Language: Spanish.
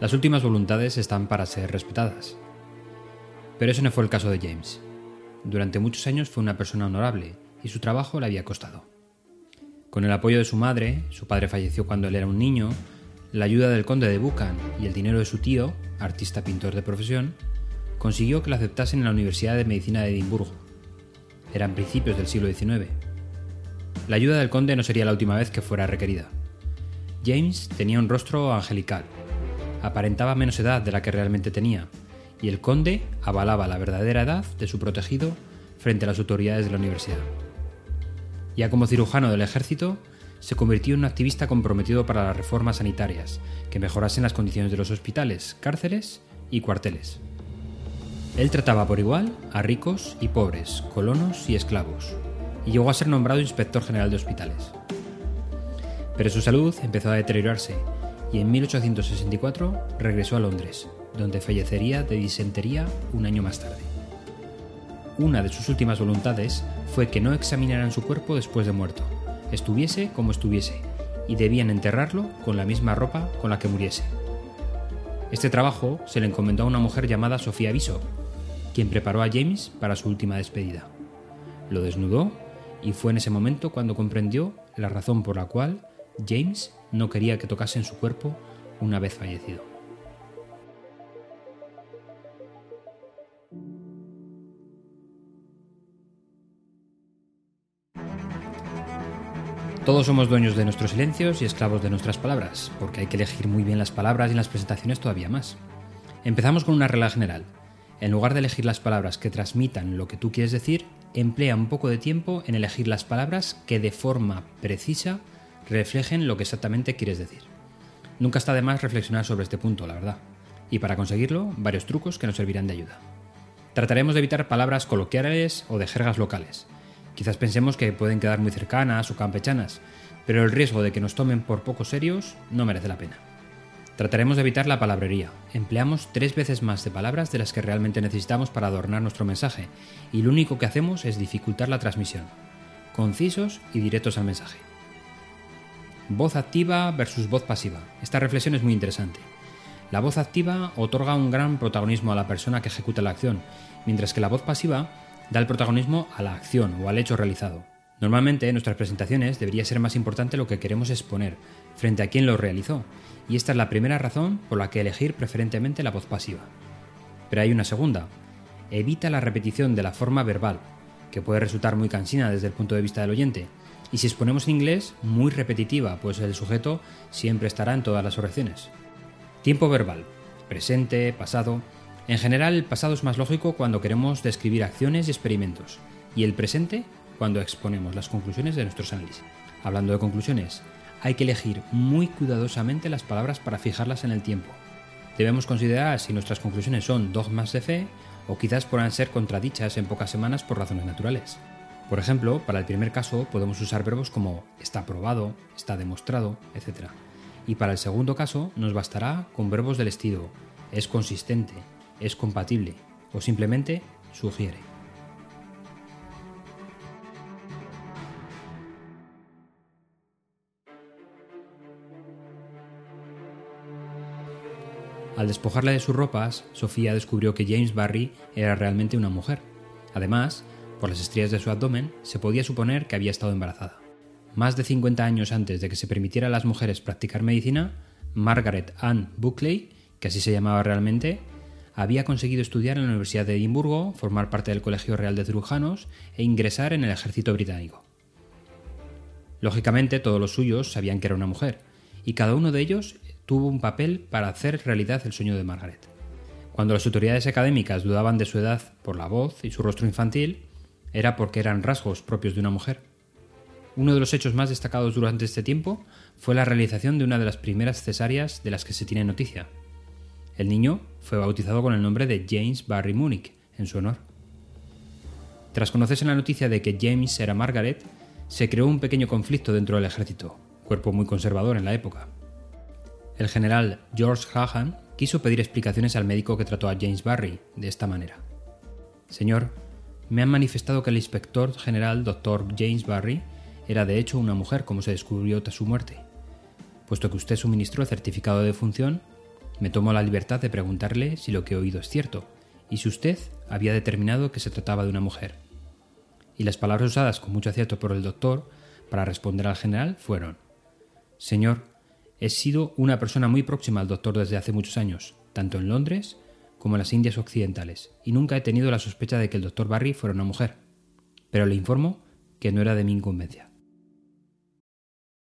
Las últimas voluntades están para ser respetadas. Pero eso no fue el caso de James. Durante muchos años fue una persona honorable y su trabajo le había costado. Con el apoyo de su madre, su padre falleció cuando él era un niño, la ayuda del conde de Buchan y el dinero de su tío, artista pintor de profesión, consiguió que lo aceptasen en la Universidad de Medicina de Edimburgo. Eran principios del siglo XIX. La ayuda del conde no sería la última vez que fuera requerida. James tenía un rostro angelical, aparentaba menos edad de la que realmente tenía, y el conde avalaba la verdadera edad de su protegido frente a las autoridades de la universidad. Ya como cirujano del ejército, se convirtió en un activista comprometido para las reformas sanitarias que mejorasen las condiciones de los hospitales, cárceles y cuarteles. Él trataba por igual a ricos y pobres, colonos y esclavos, y llegó a ser nombrado inspector general de hospitales. Pero su salud empezó a deteriorarse y en 1864 regresó a Londres, donde fallecería de disentería un año más tarde. Una de sus últimas voluntades fue que no examinaran su cuerpo después de muerto, estuviese como estuviese, y debían enterrarlo con la misma ropa con la que muriese. Este trabajo se le encomendó a una mujer llamada Sofía Viso, quien preparó a James para su última despedida. Lo desnudó y fue en ese momento cuando comprendió la razón por la cual James no quería que tocasen su cuerpo una vez fallecido. Todos somos dueños de nuestros silencios y esclavos de nuestras palabras, porque hay que elegir muy bien las palabras y las presentaciones todavía más. Empezamos con una regla general. En lugar de elegir las palabras que transmitan lo que tú quieres decir, emplea un poco de tiempo en elegir las palabras que de forma precisa reflejen lo que exactamente quieres decir. Nunca está de más reflexionar sobre este punto, la verdad. Y para conseguirlo, varios trucos que nos servirán de ayuda. Trataremos de evitar palabras coloquiales o de jergas locales. Quizás pensemos que pueden quedar muy cercanas o campechanas, pero el riesgo de que nos tomen por poco serios no merece la pena. Trataremos de evitar la palabrería. Empleamos tres veces más de palabras de las que realmente necesitamos para adornar nuestro mensaje, y lo único que hacemos es dificultar la transmisión. Concisos y directos al mensaje. Voz activa versus voz pasiva. Esta reflexión es muy interesante. La voz activa otorga un gran protagonismo a la persona que ejecuta la acción, mientras que la voz pasiva da el protagonismo a la acción o al hecho realizado. Normalmente en nuestras presentaciones debería ser más importante lo que queremos exponer, frente a quien lo realizó, y esta es la primera razón por la que elegir preferentemente la voz pasiva. Pero hay una segunda. Evita la repetición de la forma verbal, que puede resultar muy cansina desde el punto de vista del oyente, y si exponemos en inglés, muy repetitiva, pues el sujeto siempre estará en todas las oraciones. Tiempo verbal, presente, pasado, en general, el pasado es más lógico cuando queremos describir acciones y experimentos, y el presente cuando exponemos las conclusiones de nuestros análisis. Hablando de conclusiones, hay que elegir muy cuidadosamente las palabras para fijarlas en el tiempo. Debemos considerar si nuestras conclusiones son dogmas de fe o quizás puedan ser contradichas en pocas semanas por razones naturales. Por ejemplo, para el primer caso podemos usar verbos como está probado, está demostrado, etc. Y para el segundo caso nos bastará con verbos del estilo es consistente, es compatible o simplemente sugiere. Al despojarla de sus ropas, Sofía descubrió que James Barry era realmente una mujer. Además, por las estrías de su abdomen, se podía suponer que había estado embarazada. Más de 50 años antes de que se permitiera a las mujeres practicar medicina, Margaret Ann Buckley, que así se llamaba realmente, había conseguido estudiar en la Universidad de Edimburgo, formar parte del Colegio Real de Cirujanos e ingresar en el ejército británico. Lógicamente, todos los suyos sabían que era una mujer, y cada uno de ellos tuvo un papel para hacer realidad el sueño de Margaret. Cuando las autoridades académicas dudaban de su edad por la voz y su rostro infantil, era porque eran rasgos propios de una mujer. Uno de los hechos más destacados durante este tiempo fue la realización de una de las primeras cesáreas de las que se tiene noticia, el niño fue bautizado con el nombre de James Barry Munich, en su honor. Tras conocerse la noticia de que James era Margaret, se creó un pequeño conflicto dentro del ejército, cuerpo muy conservador en la época. El general George Hahan quiso pedir explicaciones al médico que trató a James Barry de esta manera. Señor, me han manifestado que el inspector general Dr. James Barry era de hecho una mujer como se descubrió tras su muerte. Puesto que usted suministró el certificado de función, Me tomo la libertad de preguntarle si lo que he oído es cierto, y si usted había determinado que se trataba de una mujer. Y las palabras usadas con mucho acierto por el doctor para responder al general fueron Señor, he sido una persona muy próxima al doctor desde hace muchos años, tanto en Londres como las Indias Occidentales, y nunca he tenido la sospecha de que el doctor Barry fuera una mujer. Pero le informo que no era de mi incumbencia.